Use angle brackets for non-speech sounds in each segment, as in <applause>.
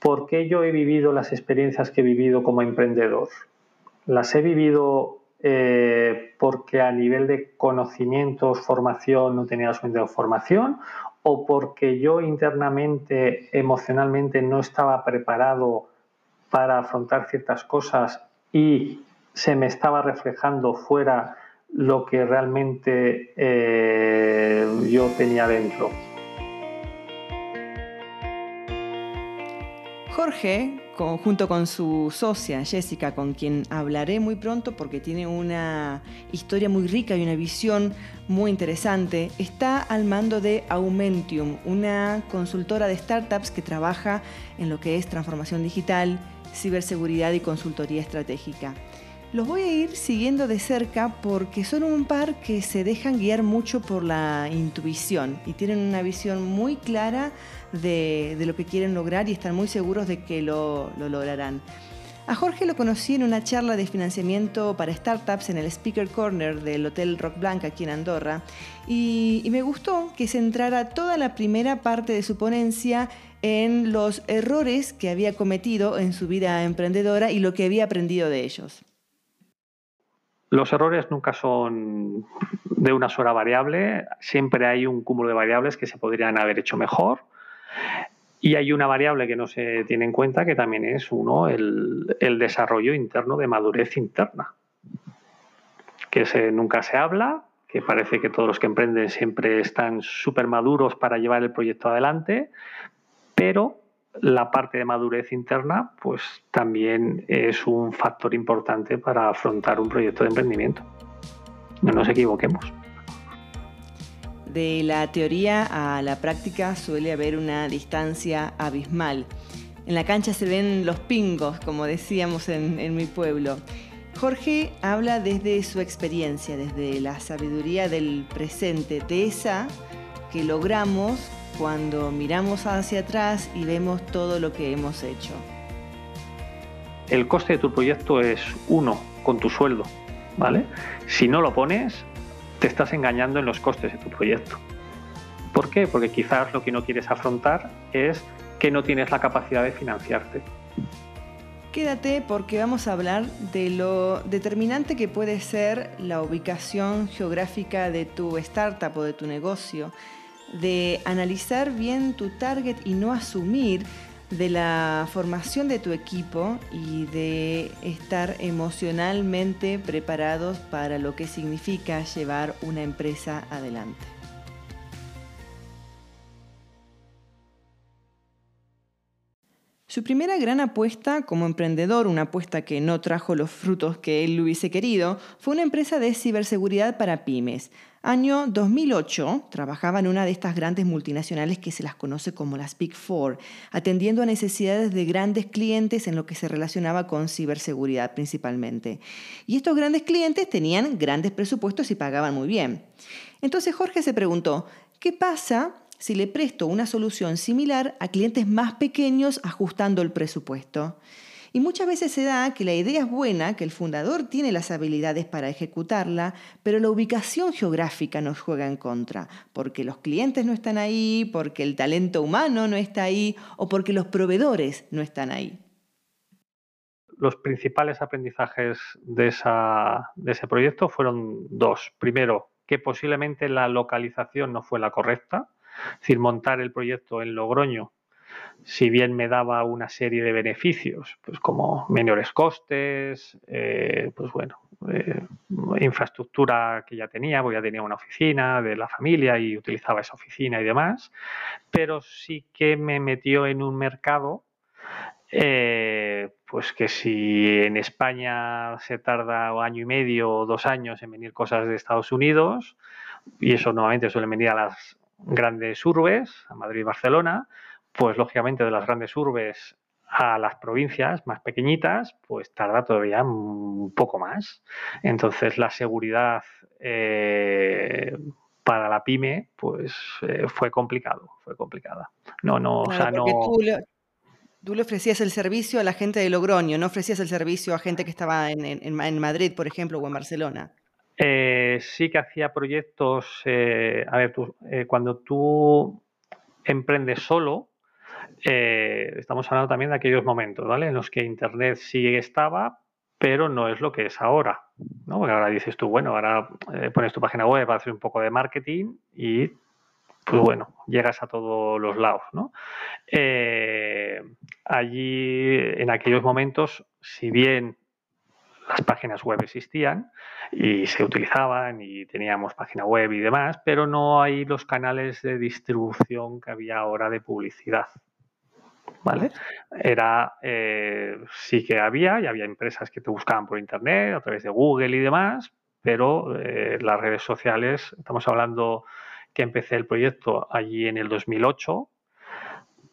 ¿por qué yo he vivido las experiencias que he vivido como emprendedor? Las he vivido eh, porque a nivel de conocimientos, formación, no tenía suficiente formación, o porque yo internamente, emocionalmente, no estaba preparado para afrontar ciertas cosas y se me estaba reflejando fuera lo que realmente eh, yo tenía dentro. Jorge, junto con su socia Jessica, con quien hablaré muy pronto porque tiene una historia muy rica y una visión muy interesante, está al mando de Aumentium, una consultora de startups que trabaja en lo que es transformación digital, ciberseguridad y consultoría estratégica. Los voy a ir siguiendo de cerca porque son un par que se dejan guiar mucho por la intuición y tienen una visión muy clara de, lo que quieren lograr y están muy seguros de que lo, lograrán. A Jorge lo conocí en una charla de financiamiento para startups en el Speaker Corner del Hotel Rock Blanc aquí en Andorra y, me gustó que centrara toda la primera parte de su ponencia en los errores que había cometido en su vida emprendedora y lo que había aprendido de ellos. Los errores nunca son de una sola variable, siempre hay un cúmulo de variables que se podrían haber hecho mejor. Y hay una variable que no se tiene en cuenta que también es uno, el, desarrollo interno de madurez interna, que nunca se habla, que parece que todos los que emprenden siempre están súper maduros para llevar el proyecto adelante, pero la parte de madurez interna, pues también es un factor importante para afrontar un proyecto de emprendimiento. No nos equivoquemos. De la teoría a la práctica suele haber una distancia abismal. En la cancha se ven los pingos, como decíamos en, en mi pueblo. Jorge habla desde su experiencia, desde la sabiduría del presente, de esa que logramos cuando miramos hacia atrás y vemos todo lo que hemos hecho. El coste de tu proyecto es uno con tu sueldo, ¿vale? Si no lo pones, te estás engañando en los costes de tu proyecto. ¿Por qué? Porque quizás lo que no quieres afrontar es que no tienes la capacidad de financiarte. Quédate porque vamos a hablar de lo determinante que puede ser la ubicación geográfica de tu startup o de tu negocio de analizar bien tu target y no asumir de la formación de tu equipo y de estar emocionalmente preparados para lo que significa llevar una empresa adelante. Su primera gran apuesta como emprendedor, una apuesta que no trajo los frutos que él hubiese querido, fue una empresa de ciberseguridad para pymes. Año 2008, trabajaba en una de estas grandes multinacionales que se las conoce como las Big Four, atendiendo a necesidades de grandes clientes en lo que se relacionaba con ciberseguridad principalmente. Y estos grandes clientes tenían grandes presupuestos y pagaban muy bien. Entonces Jorge se preguntó, ¿qué pasa si le presto una solución similar a clientes más pequeños ajustando el presupuesto? Y muchas veces se da que la idea es buena, que el fundador tiene las habilidades para ejecutarla, pero la ubicación geográfica nos juega en contra, porque los clientes no están ahí, porque el talento humano no está ahí o porque los proveedores no están ahí. Los principales aprendizajes de, ese proyecto fueron dos. Primero, que posiblemente la localización no fue la correcta, es decir, montar el proyecto en Logroño si bien me daba una serie de beneficios, pues como menores costes, eh, pues bueno, eh, infraestructura que ya tenía, porque ya tenía una oficina de la familia y utilizaba esa oficina y demás, pero sí que me metió en un mercado eh, pues que si en España se tarda un año y medio o dos años en venir cosas de Estados Unidos, y eso normalmente suele venir a las grandes urbes, a Madrid y Barcelona, pues lógicamente de las grandes urbes a las provincias más pequeñitas, pues tarda todavía un poco más. Entonces la seguridad eh, para la pyme, pues eh, fue complicado, fue complicada. No, no, o sea, no. Tú le, ofrecías el servicio a la gente de Logroño, no ofrecías el servicio a gente que estaba en, Madrid, por ejemplo, o en Barcelona. Eh, sí que hacía proyectos. a ver, tú, cuando tú emprendes solo, eh, estamos hablando también de aquellos momentos, ¿vale? En los que Internet sí estaba, pero no es lo que es ahora, ¿no? Porque ahora dices tú, bueno, ahora eh, pones tu página web, haces un poco de marketing y, pues bueno, llegas a todos los lados, ¿no? Eh, allí, en aquellos momentos, si bien las páginas web existían y se utilizaban y teníamos página web y demás, pero no hay los canales de distribución que había ahora de publicidad. ¿Vale? Era, eh, sí que había, y había empresas que te buscaban por internet, a través de Google y demás, pero eh, las redes sociales, estamos hablando que empecé el proyecto allí en el 2008,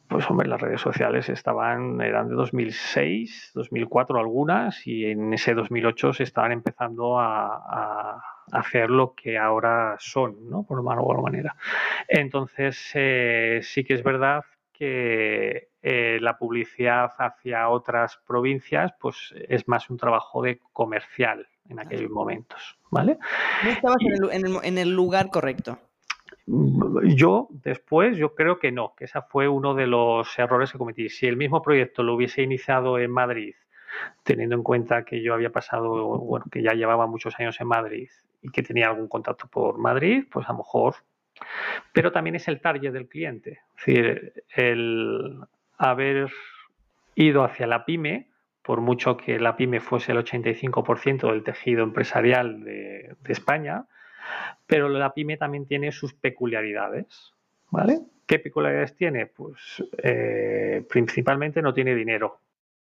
pues hombre, las redes sociales estaban, eran de 2006, 2004 algunas, y en ese 2008 se estaban empezando a, hacer lo que ahora son, ¿no? Por una u otra manera. Entonces, eh, sí que es verdad que eh, la publicidad hacia otras provincias, pues es más un trabajo de comercial en aquellos momentos, ¿vale? No estabas en el lugar correcto. Yo después, yo creo que no, que ese fue uno de los errores que cometí. Si el mismo proyecto lo hubiese iniciado en Madrid, teniendo en cuenta que yo había pasado, bueno, que ya llevaba muchos años en Madrid y que tenía algún contacto por Madrid, pues a lo mejor. Pero también es el target del cliente. Es decir, el haber ido hacia la pyme, por mucho que la pyme fuese el 85% del tejido empresarial de, España, pero la pyme también tiene sus peculiaridades, ¿vale? ¿Qué peculiaridades tiene? Pues eh, principalmente no tiene dinero.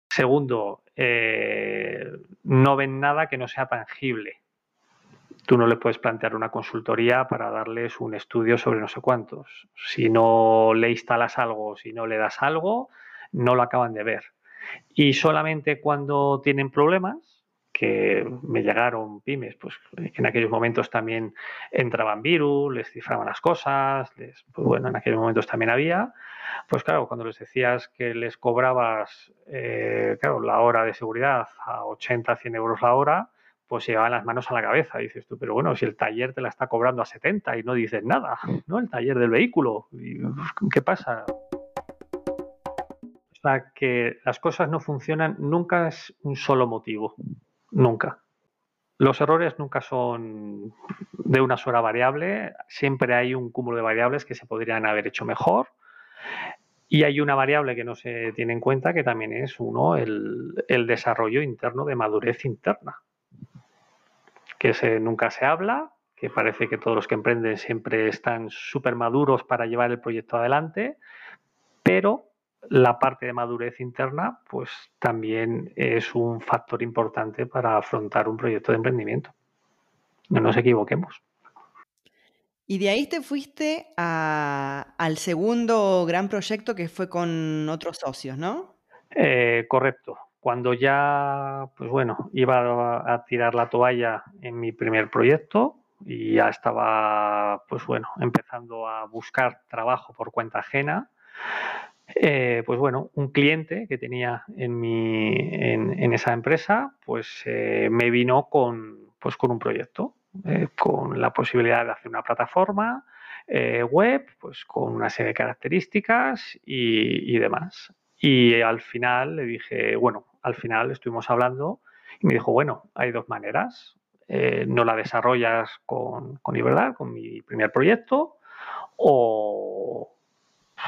Segundo, eh, no ven nada que no sea tangible. Tú no le puedes plantear una consultoría para darles un estudio sobre no sé cuántos. Si no le instalas algo, si no le das algo, no lo acaban de ver. Y solamente cuando tienen problemas, que me llegaron pymes, pues en aquellos momentos también entraban virus, les cifraban las cosas, les, pues bueno, en aquellos momentos también había, pues claro, cuando les decías que les cobrabas, eh, la hora de seguridad a 80, 100 euros la hora, pues se llevaban las manos a la cabeza. dices tú, pero bueno, si el taller te la está cobrando a 70 y no dices nada, ¿no? El taller del vehículo, ¿qué pasa? O sea, que las cosas no funcionan nunca es un solo motivo. Nunca. Los errores nunca son de una sola variable, siempre hay un cúmulo de variables que se podrían haber hecho mejor. Y hay una variable que no se tiene en cuenta que también es uno, el, desarrollo interno de madurez interna, que se, nunca se habla, que parece que todos los que emprenden siempre están súper maduros para llevar el proyecto adelante, pero la parte de madurez interna, pues también es un factor importante para afrontar un proyecto de emprendimiento. No nos equivoquemos. Y de ahí te fuiste al segundo gran proyecto que fue con otros socios, ¿no? Eh, correcto. Cuando ya, pues bueno, iba a tirar la toalla en mi primer proyecto y ya estaba, pues bueno, empezando a buscar trabajo por cuenta ajena, eh, pues bueno, un cliente que tenía en, mi, en, esa empresa, pues eh, me vino con, pues con un proyecto, eh, con la posibilidad de hacer una plataforma web, pues con una serie de características y, demás. Y al final le dije, bueno, al final estuvimos hablando y me dijo, bueno, hay dos maneras. no la desarrollas con, con verdad, con mi primer proyecto, o,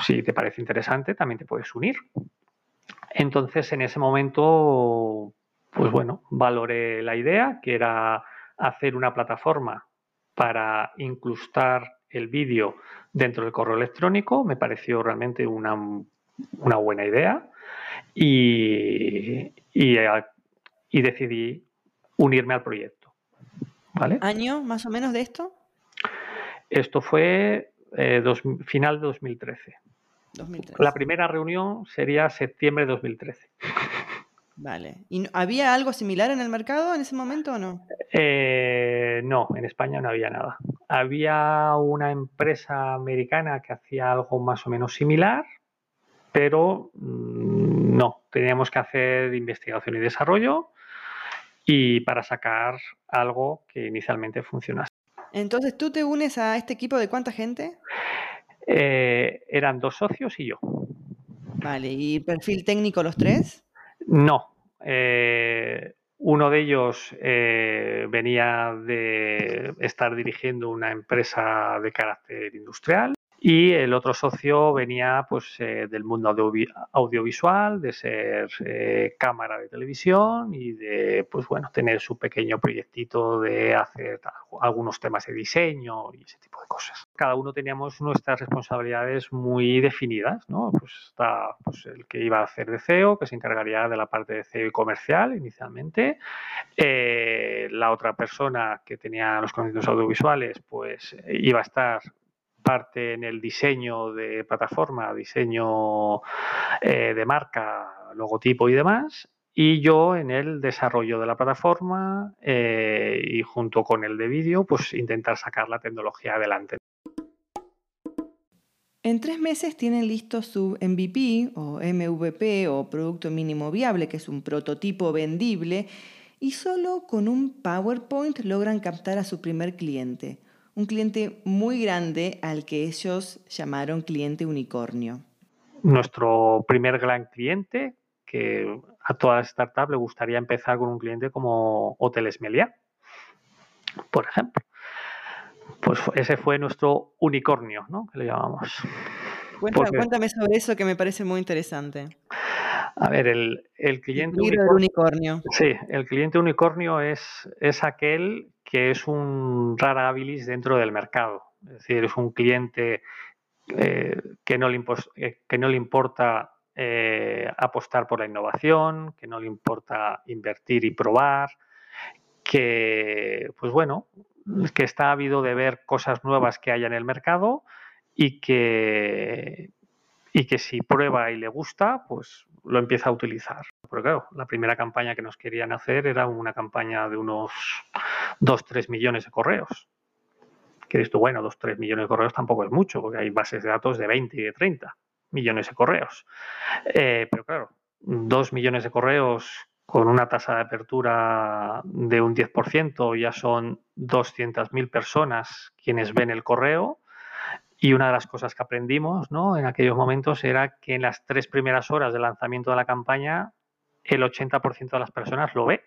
si te parece interesante, también te puedes unir. Entonces, en ese momento, pues bueno, valoré la idea, que era hacer una plataforma para incrustar el vídeo dentro del correo electrónico. Me pareció realmente una, buena idea y, y, decidí unirme al proyecto. ¿Vale? ¿Año más o menos de esto? Esto fue eh, final de 2013. La primera reunión sería septiembre de 2013. Vale. ¿Y había algo similar en el mercado en ese momento o no? Eh, no, en España no había nada. Había una empresa americana que hacía algo más o menos similar, pero mm, no, teníamos que hacer investigación y desarrollo y para sacar algo que inicialmente funcionase. Entonces, ¿tú te unes a este equipo de cuánta gente? Eh, eran dos socios y yo. Vale, ¿y perfil técnico los tres? No. Eh, uno de ellos eh, venía de estar dirigiendo una empresa de carácter industrial y el otro socio venía pues, eh, del mundo audiovisual, de ser eh, cámara de televisión y de pues, bueno, tener su pequeño proyectito de hacer algunos temas de diseño y ese tipo de cosas. Cada uno teníamos nuestras responsabilidades muy definidas. ¿no? Pues está pues, el que iba a hacer de CEO, que se encargaría de la parte de CEO y comercial inicialmente. Eh, la otra persona que tenía los conocimientos audiovisuales pues iba a estar parte en el diseño de plataforma, diseño eh, de marca, logotipo y demás, y yo en el desarrollo de la plataforma eh, y junto con el de vídeo, pues intentar sacar la tecnología adelante. En tres meses tienen listo su MVP o MVP o Producto Mínimo Viable, que es un prototipo vendible, y solo con un PowerPoint logran captar a su primer cliente un cliente muy grande al que ellos llamaron cliente unicornio. Nuestro primer gran cliente, que a todas las startups le gustaría empezar con un cliente como Hoteles Meliá, por ejemplo. Pues ese fue nuestro unicornio, ¿no? Que le llamamos. Cuéntame, sobre eso que me parece muy interesante. A ver, el, cliente unicornio, Sí, el cliente unicornio es, es aquel que es un rara habilis dentro del mercado. Es decir, es un cliente eh, que, no le eh, que no le importa eh, apostar por la innovación, que no le importa invertir y probar, que, pues bueno, que está habido de ver cosas nuevas que haya en el mercado y que, y que si prueba y le gusta, pues lo empieza a utilizar. Porque claro, la primera campaña que nos querían hacer era una campaña de unos 2-3 millones de correos. Que esto, bueno, 2-3 millones de correos tampoco es mucho, porque hay bases de datos de 20 y de 30 millones de correos. Eh, pero claro, 2 millones de correos con una tasa de apertura de un 10%, ya son 200.000 personas quienes ven el correo y una de las cosas que aprendimos ¿no? en aquellos momentos era que en las tres primeras horas del lanzamiento de la campaña el 80% de las personas lo ve.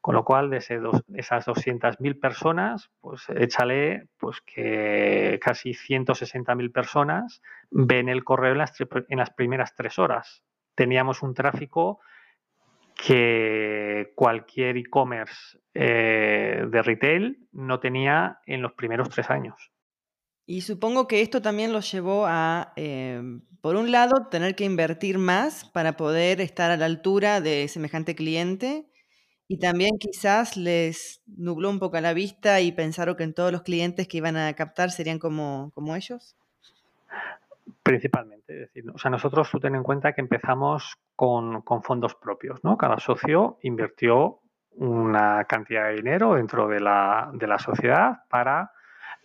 Con lo cual, de ese dos, esas 200.000 personas, pues échale pues que casi 160.000 personas ven el correo en las, en las primeras tres horas. Teníamos un tráfico que cualquier e-commerce eh, de retail no tenía en los primeros tres años. Y supongo que esto también los llevó a, em, por un lado, tener que invertir más para poder estar a la altura de semejante cliente y también quizás les nubló un poco la vista y pensaron que en todos los clientes que iban a captar serían como, como ellos. Principalmente, es decir, o sea, nosotros tú ten en cuenta que empezamos con, con fondos propios, ¿no? Cada socio invirtió una cantidad de dinero dentro de la, de la sociedad para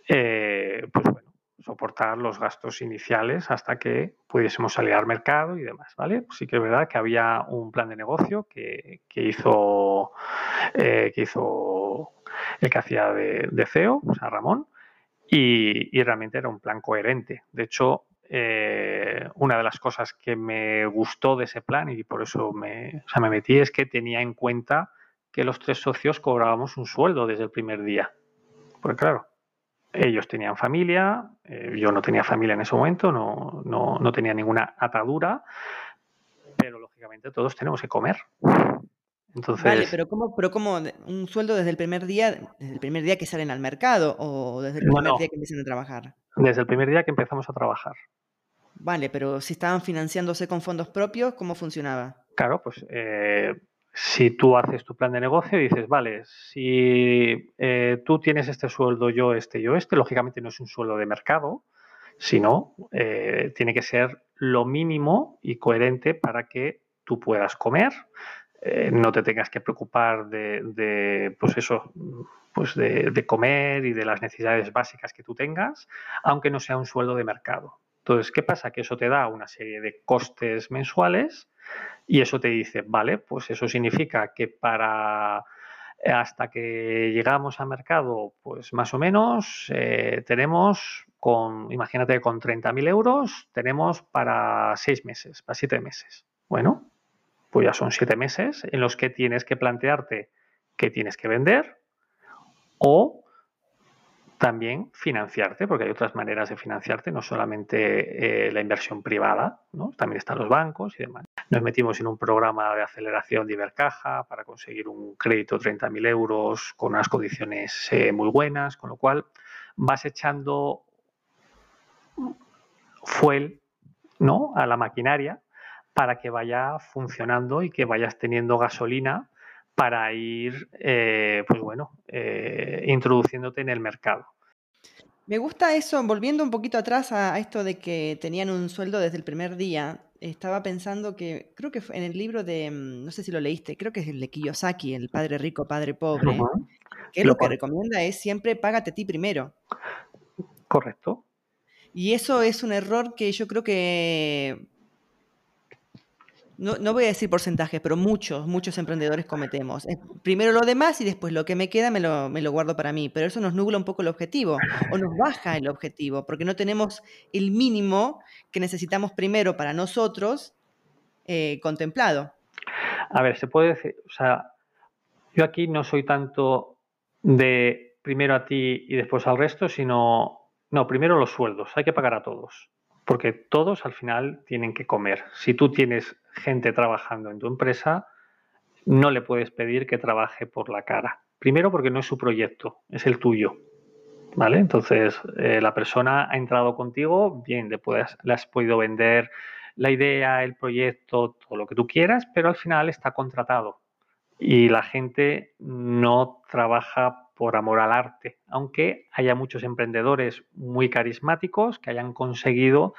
eh, pues bueno, soportar los gastos iniciales hasta que pudiésemos salir al mercado y demás, ¿vale? sí que es verdad que había un plan de negocio que, hizo eh, que hizo el que hacía de, CEO, o sea, Ramón, y, realmente era un plan coherente. De hecho, eh, una de las cosas que me gustó de ese plan y por eso me, me metí es que tenía en cuenta que los tres socios cobrábamos un sueldo desde el primer día. Porque claro, ellos tenían familia, eh, yo no tenía familia en ese momento, no, no, tenía ninguna atadura, pero lógicamente todos tenemos que comer. Entonces, vale, pero ¿cómo, pero ¿cómo un sueldo desde el primer día, desde el primer día que salen al mercado o desde el primer día que empiezan a trabajar? Desde el primer día que empezamos a trabajar. Vale, pero si estaban financiándose con fondos propios, ¿cómo funcionaba? Claro, pues eh, si tú haces tu plan de negocio y dices, vale, si eh, tú tienes este sueldo, yo este, yo este, lógicamente no es un sueldo de mercado, sino eh, tiene que ser lo mínimo y coherente para que tú puedas comer, eh, no te tengas que preocupar de, pues eso, pues de, de, comer y de las necesidades básicas que tú tengas, aunque no sea un sueldo de mercado. Entonces, ¿qué pasa? Que eso te da una serie de costes mensuales y eso te dice, vale, pues eso significa que para hasta que llegamos al mercado, pues más o menos eh, tenemos con, imagínate, con 30.000 euros, tenemos para seis meses, para siete meses. Bueno, pues ya son siete meses en los que tienes que plantearte que tienes que vender o también financiarte, porque hay otras maneras de financiarte, no solamente eh, la inversión privada, ¿no? también están los bancos y demás. Nos metimos en un programa de aceleración de Ibercaja para conseguir un crédito de 30.000 euros con unas condiciones eh, muy buenas, con lo cual vas echando fuel ¿no? a la maquinaria para que vaya funcionando y que vayas teniendo gasolina para ir, eh, pues bueno, eh, introduciéndote en el mercado. Me gusta eso, volviendo un poquito atrás a, esto de que tenían un sueldo desde el primer día, estaba pensando que creo que en el libro de, mm, no sé si lo leíste, creo que es el de Kiyosaki, el padre rico, padre pobre, que lo que recomienda es siempre págate a ti primero. Correcto. Y eso es un error que yo creo que no, voy a decir porcentajes, pero muchos, muchos emprendedores cometemos. Primero lo demás y después lo que me queda me lo, me lo guardo para mí. Pero eso nos nubla un poco el objetivo o nos baja el objetivo, porque no tenemos el mínimo que necesitamos primero para nosotros eh, contemplado. A ver, se puede decir, o sea, yo aquí no soy tanto de primero a ti y después al resto, sino, no, primero los sueldos, hay que pagar a todos porque todos al final tienen que comer. Si tú tienes gente trabajando en tu empresa, no le puedes pedir que trabaje por la cara. Primero porque no es su proyecto, es el tuyo. ¿Vale? Entonces, eh, la persona ha entrado contigo, bien, le, le has podido vender la idea, el proyecto, todo lo que tú quieras, pero al final está contratado. Y la gente no trabaja por amor al arte, aunque haya muchos emprendedores muy carismáticos que hayan conseguido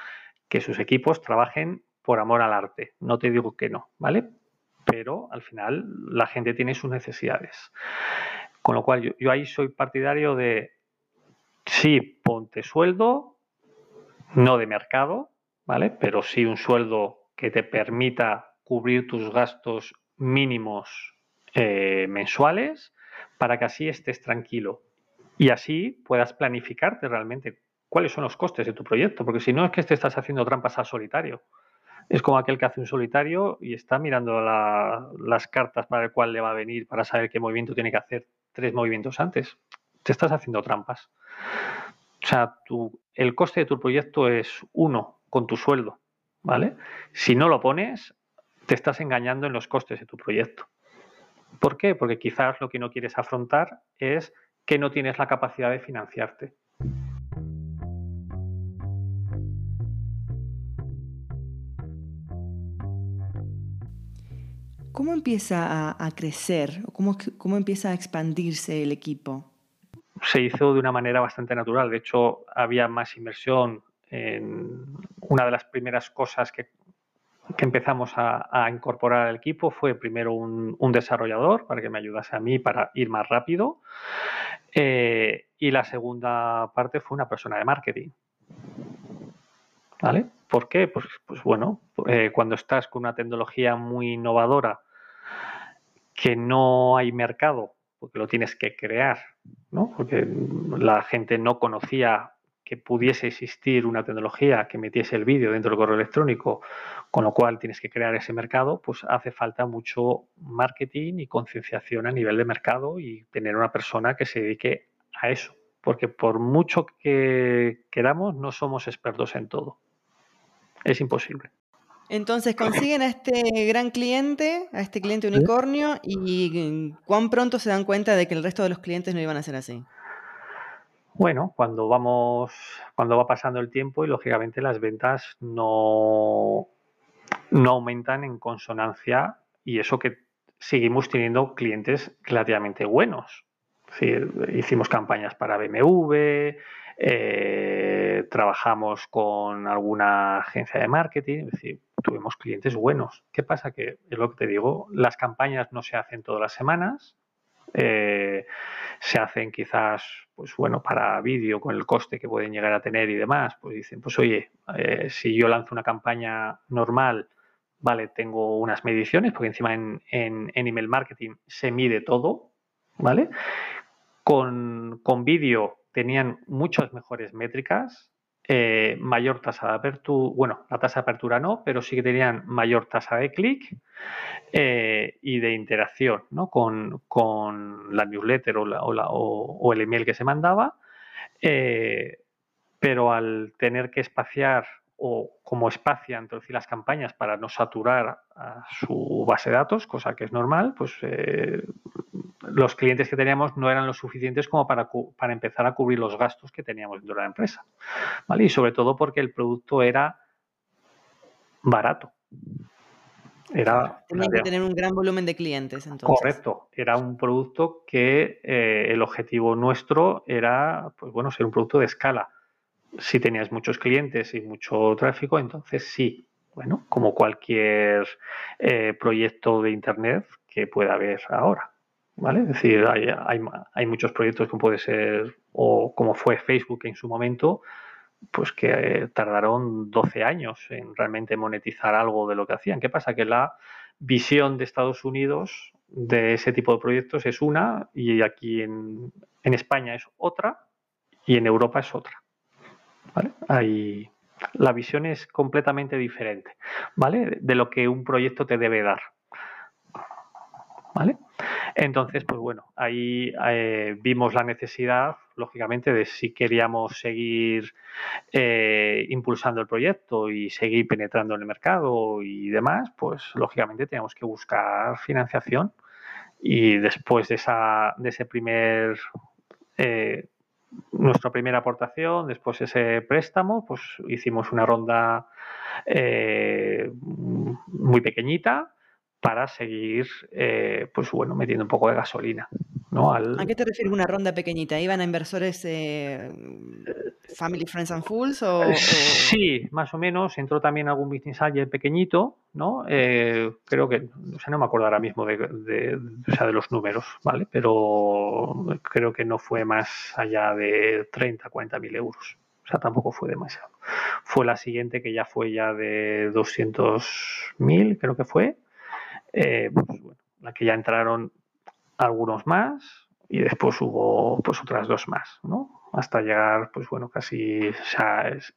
que sus equipos trabajen por amor al arte. No te digo que no, ¿vale? Pero al final la gente tiene sus necesidades. Con lo cual yo, ahí soy partidario de, sí, ponte sueldo, no de mercado, ¿vale? Pero sí un sueldo que te permita cubrir tus gastos mínimos eh, mensuales para que así estés tranquilo y así puedas planificarte realmente cuáles son los costes de tu proyecto, porque si no es que te estás haciendo trampas al solitario. Es como aquel que hace un solitario y está mirando las cartas para el cual le va a venir para saber qué movimiento tiene que hacer tres movimientos antes. Te estás haciendo trampas. O sea, el coste de tu proyecto es uno con tu sueldo, ¿vale? Si no lo pones, te estás engañando en los costes de tu proyecto. ¿Por qué? Porque quizás lo que no quieres afrontar es que no tienes la capacidad de financiarte. ¿Cómo empieza a, crecer? ¿Cómo, ¿Cómo empieza a expandirse el equipo? Se hizo de una manera bastante natural. De hecho, había más inversión en una de las primeras cosas que que empezamos a, incorporar al equipo fue primero un, desarrollador para que me ayudase a mí para ir más rápido eh, y la segunda parte fue una persona de marketing. ¿Vale? ¿Por qué? Pues, pues bueno, eh, cuando estás con una tecnología muy innovadora que no hay mercado, porque lo tienes que crear, ¿no? Porque la gente no conocía que pudiese existir una tecnología que metiese el vídeo dentro del correo electrónico, con lo cual tienes que crear ese mercado, pues hace falta mucho marketing y concienciación a nivel de mercado y tener una persona que se dedique a eso, porque por mucho que queramos, no somos expertos en todo. Es imposible. Entonces consiguen a este gran cliente, a este cliente unicornio, y cuán pronto se dan cuenta de que el resto de los clientes no iban a ser así. Bueno, cuando vamos, cuando va pasando el tiempo y lógicamente las ventas no, no aumentan en consonancia y eso que seguimos teniendo clientes relativamente buenos. hicimos campañas para BMW, eh, trabajamos con alguna agencia de marketing, es decir, tuvimos clientes buenos. ¿Qué pasa? Que es lo que te digo, las campañas no se hacen todas las semanas, eh, se hacen quizás, pues bueno, para vídeo con el coste que pueden llegar a tener y demás, pues dicen, pues oye, eh, si yo lanzo una campaña normal, vale, tengo unas mediciones, porque encima en, email marketing se mide todo, ¿vale? Con, con vídeo tenían muchas mejores métricas, eh, mayor tasa de apertura, bueno, la tasa de apertura no, pero sí que tenían mayor tasa de clic eh, y de interacción ¿no? con, la newsletter o, el email que se mandaba, eh, pero al tener que espaciar o como espacian las campañas para no saturar su base de datos, cosa que es normal, pues los clientes que teníamos no eran lo suficientes como para, para empezar a cubrir los gastos que teníamos dentro de la empresa. ¿vale? Y sobre todo porque el producto era barato. Era, Tenía que tener un gran volumen de clientes. Entonces. Correcto. Era un producto que eh, el objetivo nuestro era, pues bueno, ser un producto de escala. Si tenías muchos clientes y mucho tráfico, entonces sí. Bueno, como cualquier eh, proyecto de Internet que pueda haber ahora. ¿Vale? Es decir, hay, hay, muchos proyectos que puede ser, o como fue Facebook en su momento, pues que eh, tardaron 12 años en realmente monetizar algo de lo que hacían. ¿Qué pasa? Que la visión de Estados Unidos de ese tipo de proyectos es una y aquí en, en España es otra y en Europa es otra. ¿vale? Hay, la visión es completamente diferente, ¿vale? De lo que un proyecto te debe dar. ¿Vale? Entonces, pues bueno, ahí eh, vimos la necesidad, lógicamente, de si queríamos seguir eh, impulsando el proyecto y seguir penetrando en el mercado y demás, pues lógicamente teníamos que buscar financiación. Y después de, esa, de ese primer, eh, nuestra primera aportación, después ese préstamo, pues hicimos una ronda muy pequeñita para seguir, eh, pues bueno, metiendo un poco de gasolina. ¿no? ¿A qué te refieres una ronda pequeñita? ¿Iban a inversores eh, Family, Friends and Fools? O, Sí, más o menos. Entró también algún business angel pequeñito, ¿no? Eh, creo que, o sea, no me acuerdo ahora mismo de, de, de los números, ¿vale? Pero creo que no fue más allá de 30, 40 mil euros. O sea, tampoco fue demasiado. Fue la siguiente que ya fue ya de 200 mil, creo que fue eh, pues, la que ya entraron algunos más y después hubo pues otras dos más, ¿no? Hasta llegar, pues bueno, casi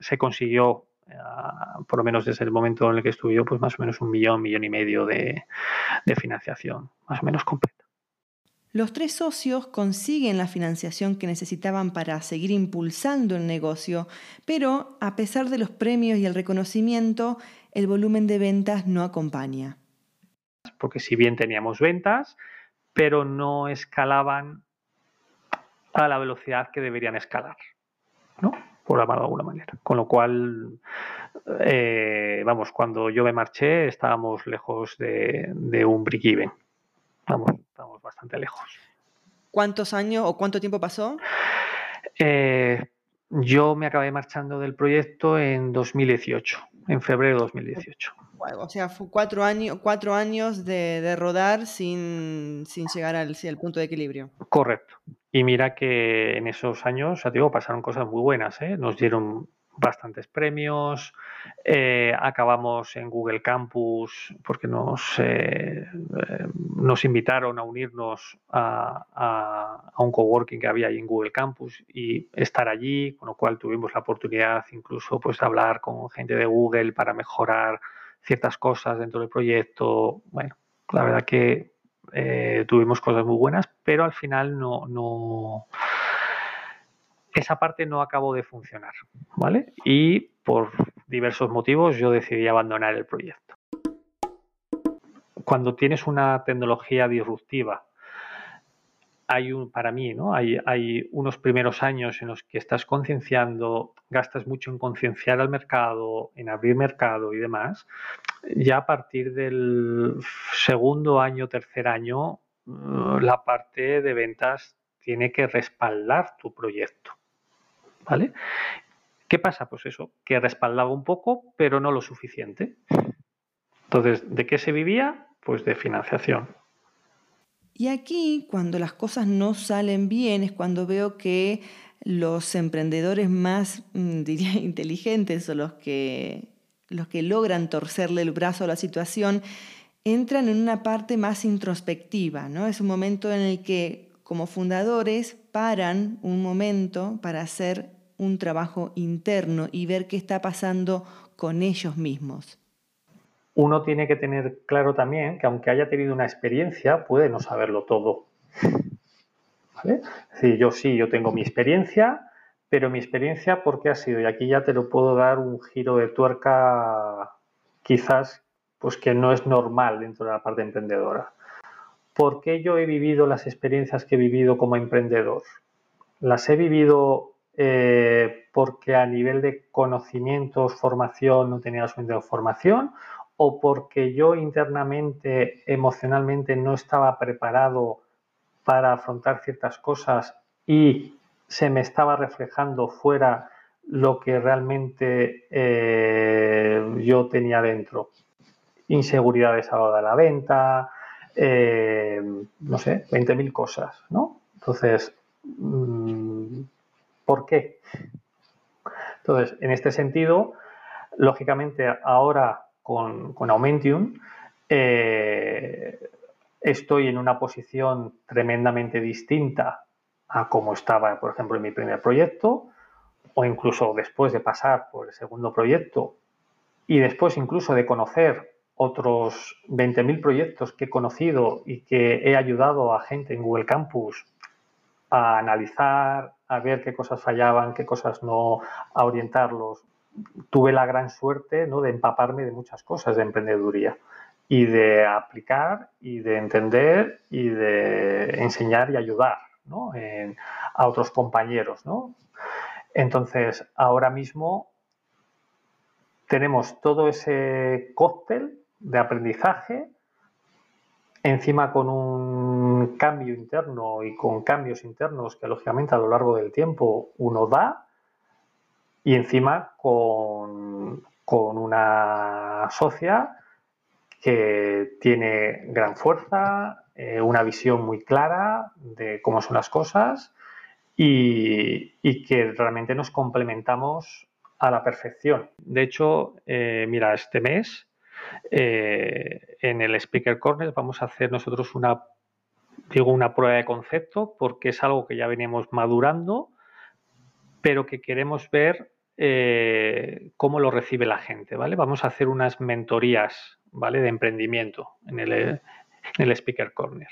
se consiguió, eh, por lo menos desde el momento en el que estuve yo, pues más o menos un millón, millón y medio de, de financiación, más o menos completa. Los tres socios consiguen la financiación que necesitaban para seguir impulsando el negocio, pero a pesar de los premios y el reconocimiento, el volumen de ventas no acompaña porque si bien teníamos ventas, pero no escalaban a la velocidad que deberían escalar, ¿no? Por llamarlo de alguna manera. Con lo cual, eh, vamos, cuando yo me marché estábamos lejos de, un break-even. Vamos, estábamos bastante lejos. ¿Cuántos años o cuánto tiempo pasó? Eh, yo me acabé marchando del proyecto en 2018, en febrero de 2018 o sea, fue cuatro años, cuatro años de, rodar sin, llegar al, punto de equilibrio. Correcto. Y mira que en esos años, ya digo, pasaron cosas muy buenas. ¿eh? Nos dieron bastantes premios, eh, acabamos en Google Campus porque nos, eh, nos invitaron a unirnos a, a, un coworking que había ahí en Google Campus y estar allí, con lo cual tuvimos la oportunidad incluso pues, de hablar con gente de Google para mejorar ciertas cosas dentro del proyecto. Bueno, la verdad que eh, tuvimos cosas muy buenas, pero al final no, no, esa parte no acabó de funcionar, ¿vale? Y por diversos motivos yo decidí abandonar el proyecto. Cuando tienes una tecnología disruptiva hay un, para mí, ¿no? Hay, hay, unos primeros años en los que estás concienciando, gastas mucho en concienciar al mercado, en abrir mercado y demás. Ya a partir del segundo año, tercer año, la parte de ventas tiene que respaldar tu proyecto. ¿Vale? ¿Qué pasa? Pues eso, que respaldaba un poco, pero no lo suficiente. Entonces, ¿de qué se vivía? Pues de financiación. Y aquí, cuando las cosas no salen bien, es cuando veo que los emprendedores más, mm, <laughs> diría, inteligentes o los que, los que logran torcerle el brazo a la situación, entran en una parte más introspectiva, ¿no? Es un momento en el que como fundadores paran un momento para hacer un trabajo interno y ver qué está pasando con ellos mismos. Uno tiene que tener claro también que aunque haya tenido una experiencia, puede no saberlo todo. ¿Vale? Decir, yo sí, yo tengo mi experiencia, pero mi experiencia, ¿por qué ha sido? Y aquí ya te lo puedo dar un giro de tuerca quizás pues que no es normal dentro de la parte emprendedora. ¿Por qué yo he vivido las experiencias que he vivido como emprendedor? Las he vivido eh, porque a nivel de conocimientos, formación, no tenía la suficiente formación, o porque yo internamente, emocionalmente, no estaba preparado para afrontar ciertas cosas y se me estaba reflejando fuera lo que realmente eh, yo tenía dentro. Inseguridades a la hora de la venta, eh, no sé, 20.000 cosas, ¿no? Entonces, mm, ¿por qué? Entonces, en este sentido, lógicamente ahora con, Aumentium, eh, estoy en una posición tremendamente distinta a como estaba, por ejemplo, en mi primer proyecto, o incluso después de pasar por el segundo proyecto y después incluso de conocer otros 20.000 proyectos que he conocido y que he ayudado a gente en Google Campus a analizar, a ver qué cosas fallaban, qué cosas no, a orientarlos. Tuve la gran suerte ¿no? de empaparme de muchas cosas de emprendeduría y de aplicar y de entender y de enseñar y ayudar a otros compañeros. Entonces, ahora mismo tenemos todo ese cóctel de aprendizaje encima con un cambio interno y con cambios internos que lógicamente a lo largo del tiempo uno da y encima con, con una socia que tiene gran fuerza, eh, una visión muy clara de cómo son las cosas y, que realmente nos complementamos a la perfección. De hecho, eh, mira, este mes eh, en el Speaker Corner vamos a hacer nosotros una, digo, una prueba de concepto porque es algo que ya venimos madurando, pero que queremos ver cómo lo recibe la gente, ¿vale? Vamos a hacer unas mentorías, ¿vale? De emprendimiento en el Speaker Corner.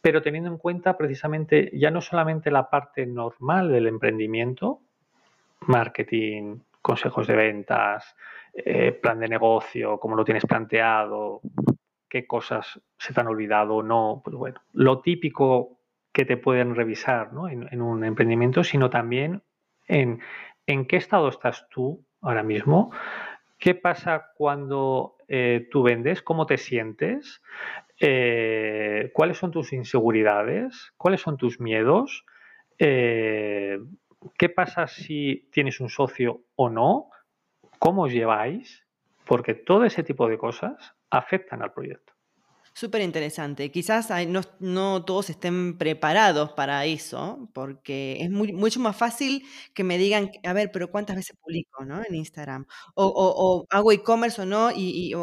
Pero teniendo en cuenta precisamente ya no solamente la parte normal del emprendimiento, marketing, consejos de ventas, eh, plan de negocio, cómo lo tienes planteado, qué cosas se te han olvidado o no, pues bueno, lo típico que te pueden revisar en, un emprendimiento, sino también en, en qué estado estás tú ahora mismo, qué pasa cuando eh, tú vendes, cómo te sientes, eh, cuáles son tus inseguridades, cuáles son tus miedos, eh, qué pasa si tienes un socio o no, cómo os lleváis, porque todo ese tipo de cosas afectan al proyecto. Súper interesante. Quizás no, todos estén preparados para eso, porque es mucho más fácil que me digan, a ver, pero ¿cuántas veces publico en Instagram? O, hago e-commerce o no, y,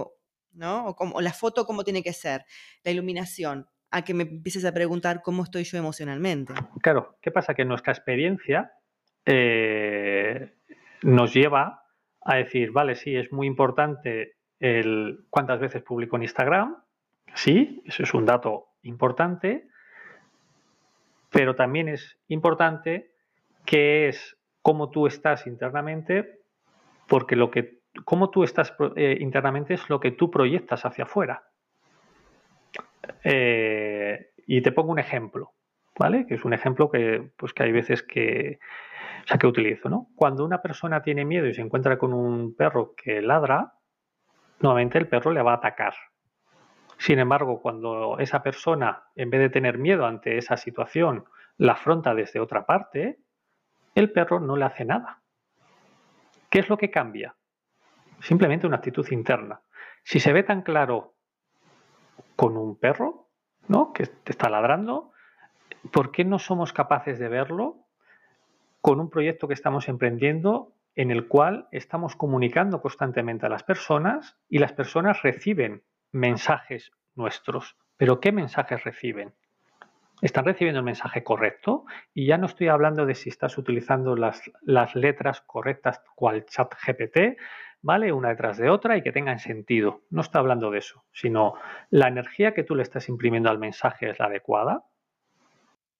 ¿no? O, la foto, cómo tiene que ser, la iluminación, a que me empieces a preguntar cómo estoy yo emocionalmente. Claro, ¿qué pasa? Que nuestra experiencia eh, nos lleva a decir, vale, sí, es muy importante el cuántas veces publico en Instagram, sí, eso es un dato importante, pero también es importante que es cómo tú estás internamente, porque lo que cómo tú estás eh, internamente es lo que tú proyectas hacia afuera. Eh, y te pongo un ejemplo, ¿vale? Que es un ejemplo que, pues que hay veces que, sea, que utilizo, ¿no? Cuando una persona tiene miedo y se encuentra con un perro que ladra, nuevamente el perro le va a atacar. Sin embargo, cuando esa persona, en vez de tener miedo ante esa situación, la afronta desde otra parte, el perro no le hace nada. ¿Qué es lo que cambia? simplemente una actitud interna. Si se ve tan claro con un perro, ¿no? Que te está ladrando, ¿por qué no somos capaces de verlo con un proyecto que estamos emprendiendo en el cual estamos comunicando constantemente a las personas y las personas reciben mensajes nuestros? ¿Pero qué mensajes reciben? están recibiendo el mensaje correcto y ya no estoy hablando de si estás utilizando las, las letras correctas cual chat GPT, ¿vale? Una detrás de otra y que tengan sentido. No está hablando de eso, sino la energía que tú le estás imprimiendo al mensaje es la adecuada.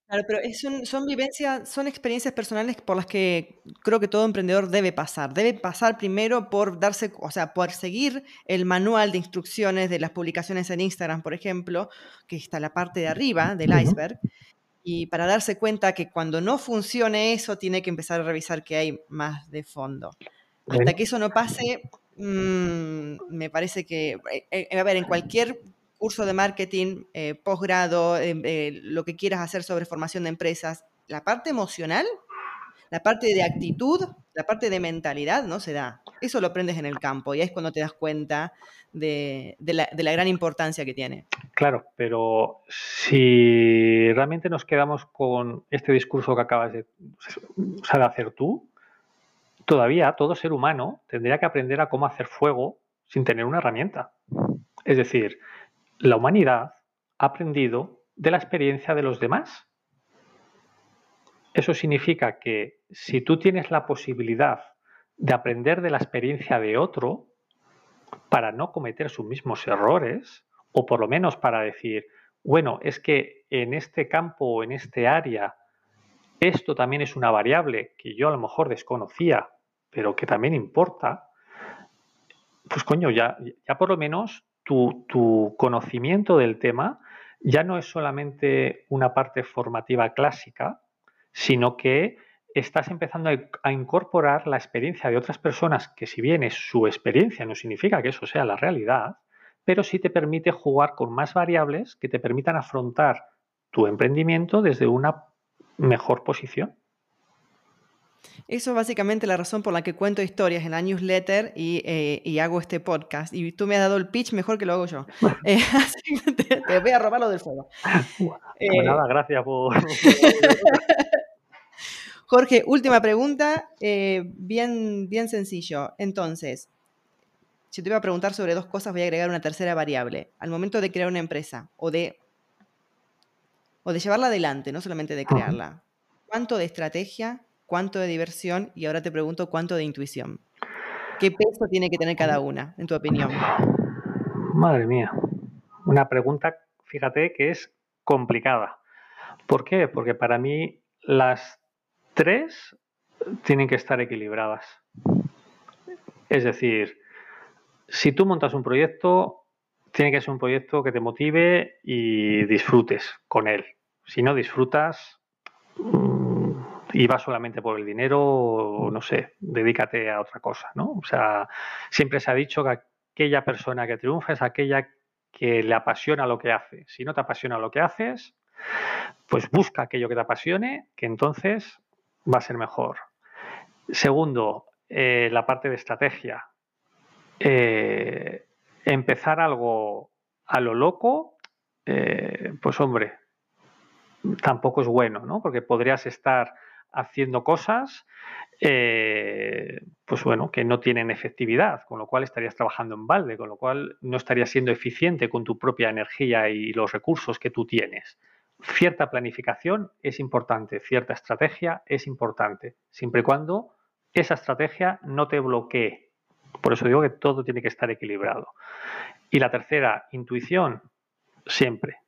Claro, pero son, son vivencias, son experiencias personales por las que creo que todo emprendedor debe pasar. Debe pasar primero por darse, o sea, por seguir el manual de instrucciones de las publicaciones en Instagram, por ejemplo, que está la parte de arriba del iceberg, y para darse cuenta que cuando no funcione eso, tiene que empezar a revisar que hay más de fondo. Hasta que eso no pase, mm, me parece que, eh, eh, a ver, en cualquier curso de marketing, eh, posgrado, lo que quieras hacer sobre formación de empresas, la parte emocional, la parte de actitud, la parte de mentalidad no se da. Eso lo aprendes en el campo y es cuando te das cuenta de, la, de la, gran importancia que tiene. Claro, pero si realmente nos quedamos con este discurso que acabas de, o de hacer tú, todavía todo ser humano tendría que aprender a cómo hacer fuego sin tener una herramienta. Es decir, la humanidad ha aprendido de la experiencia de los demás. Eso significa que si tú tienes la posibilidad de aprender de la experiencia de otro para no cometer sus mismos errores, o por lo menos para decir, bueno, es que en este campo o en este área esto también es una variable que yo a lo mejor desconocía pero que también importa, pues coño, ya, ya por lo menos tu, conocimiento del tema ya no es solamente una parte formativa clásica, sino que estás empezando a, incorporar la experiencia de otras personas, que si bien es su experiencia, no significa que eso sea la realidad, pero sí te permite jugar con más variables que te permitan afrontar tu emprendimiento desde una mejor posición. Eso es básicamente la razón por la que cuento historias en la newsletter y, eh, y, hago este podcast. Y tú me has dado el pitch mejor que lo hago yo. <laughs> Eh, <laughs> así que te, voy a robar lo del fuego. Eh, nada, gracias por... <laughs> Jorge, última pregunta, bien, bien sencillo. Entonces, si te voy a preguntar sobre dos cosas, voy a agregar una tercera variable. Al momento de crear una empresa o de, o de llevarla adelante, no solamente de crearla, ¿cuánto de estrategia cuánto de diversión y ahora te pregunto cuánto de intuición. ¿Qué peso tiene que tener cada una, en tu opinión? Madre mía, una pregunta, fíjate, que es complicada. ¿Por qué? Porque para mí las tres tienen que estar equilibradas. Es decir, si tú montas un proyecto, tiene que ser un proyecto que te motive y disfrutes con él. Si no disfrutas, y va solamente por el dinero, no sé, dedícate a otra cosa, ¿no? O sea, siempre se ha dicho que aquella persona que triunfa es aquella que le apasiona lo que hace. Si no te apasiona lo que haces, pues busca aquello que te apasione, que entonces va a ser mejor. Segundo, eh, la parte de estrategia. Eh, empezar algo a lo loco, eh, pues hombre, tampoco es bueno, ¿no? Porque podrías estar haciendo cosas, eh, pues bueno, que no tienen efectividad, con lo cual estarías trabajando en balde, con lo cual no estarías siendo eficiente con tu propia energía y los recursos que tú tienes. Cierta planificación es importante, cierta estrategia es importante, siempre y cuando esa estrategia no te bloquee. Por eso digo que todo tiene que estar equilibrado. Y la tercera, intuición, siempre.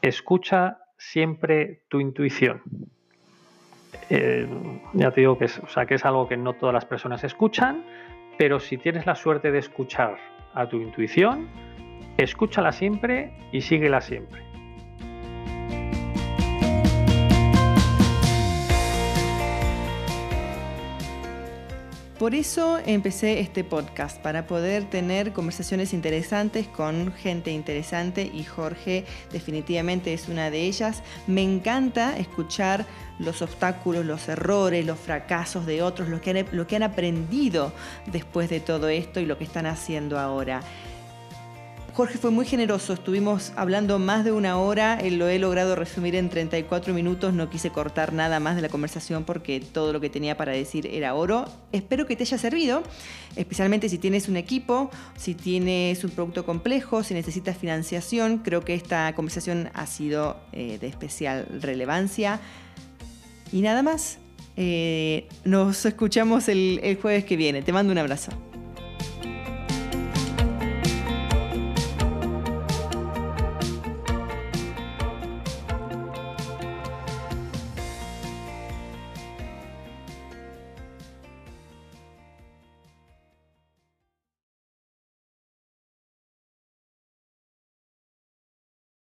Escucha siempre tu intuición. Eh, ya te digo que es, o sea, que es algo que no todas las personas escuchan, pero si tienes la suerte de escuchar a tu intuición, escúchala siempre y síguela siempre. Por eso empecé este podcast, para poder tener conversaciones interesantes con gente interesante y Jorge definitivamente es una de ellas. Me encanta escuchar los obstáculos, los errores, los fracasos de otros, lo que han, aprendido después de todo esto y lo que están haciendo ahora. Jorge fue muy generoso, estuvimos hablando más de una hora, lo he logrado resumir en 34 minutos, no quise cortar nada más de la conversación porque todo lo que tenía para decir era oro. Espero que te haya servido, especialmente si tienes un equipo, si tienes un producto complejo, si necesitas financiación, creo que esta conversación ha sido eh, de especial relevancia. Y nada más, eh, nos escuchamos el jueves que viene, te mando un abrazo.